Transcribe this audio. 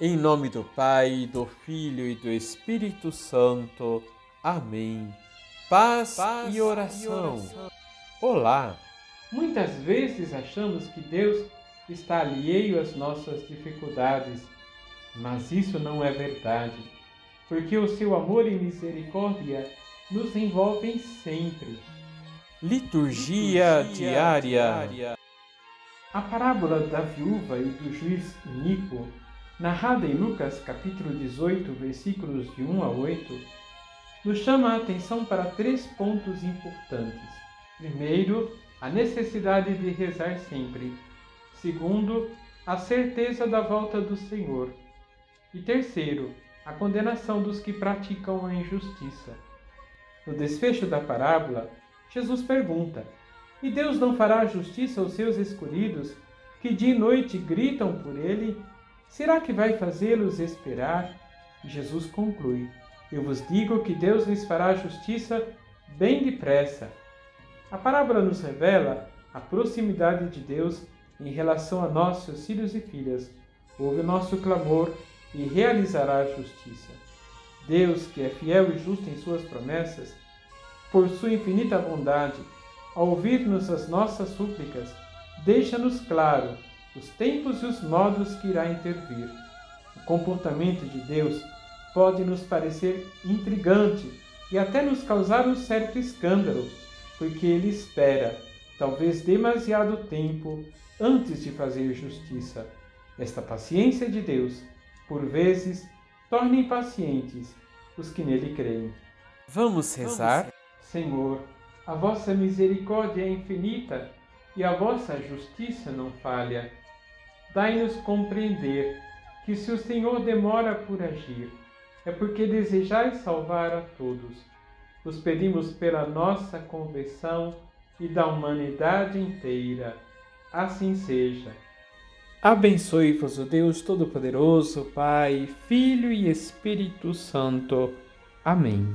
Em nome do Pai, do Filho e do Espírito Santo. Amém. Paz, Paz e, oração. e oração. Olá! Muitas vezes achamos que Deus está alheio às nossas dificuldades, mas isso não é verdade, porque o seu amor e misericórdia nos envolvem sempre. Liturgia, Liturgia diária. diária. A parábola da viúva e do juiz Nico narrada em Lucas capítulo 18, versículos de 1 a 8, nos chama a atenção para três pontos importantes. Primeiro, a necessidade de rezar sempre. Segundo, a certeza da volta do Senhor. E terceiro, a condenação dos que praticam a injustiça. No desfecho da parábola, Jesus pergunta: E Deus não fará justiça aos seus escolhidos, que dia e noite gritam por ele Será que vai fazê-los esperar? Jesus conclui: Eu vos digo que Deus lhes fará justiça bem depressa. A parábola nos revela a proximidade de Deus em relação a nós, seus filhos e filhas. Ouve o nosso clamor e realizará a justiça. Deus, que é fiel e justo em suas promessas, por sua infinita bondade, ao ouvir-nos as nossas súplicas, deixa-nos claro os tempos e os modos que irá intervir. O comportamento de Deus pode nos parecer intrigante e até nos causar um certo escândalo, porque ele espera, talvez demasiado tempo, antes de fazer justiça. Esta paciência de Deus, por vezes, torna impacientes os que nele creem. Vamos rezar? Senhor, a vossa misericórdia é infinita e a vossa justiça não falha dai-nos compreender que se o Senhor demora por agir, é porque desejais salvar a todos. Os pedimos pela nossa conversão e da humanidade inteira. Assim seja. Abençoe-vos o Deus Todo-Poderoso, Pai, Filho e Espírito Santo. Amém.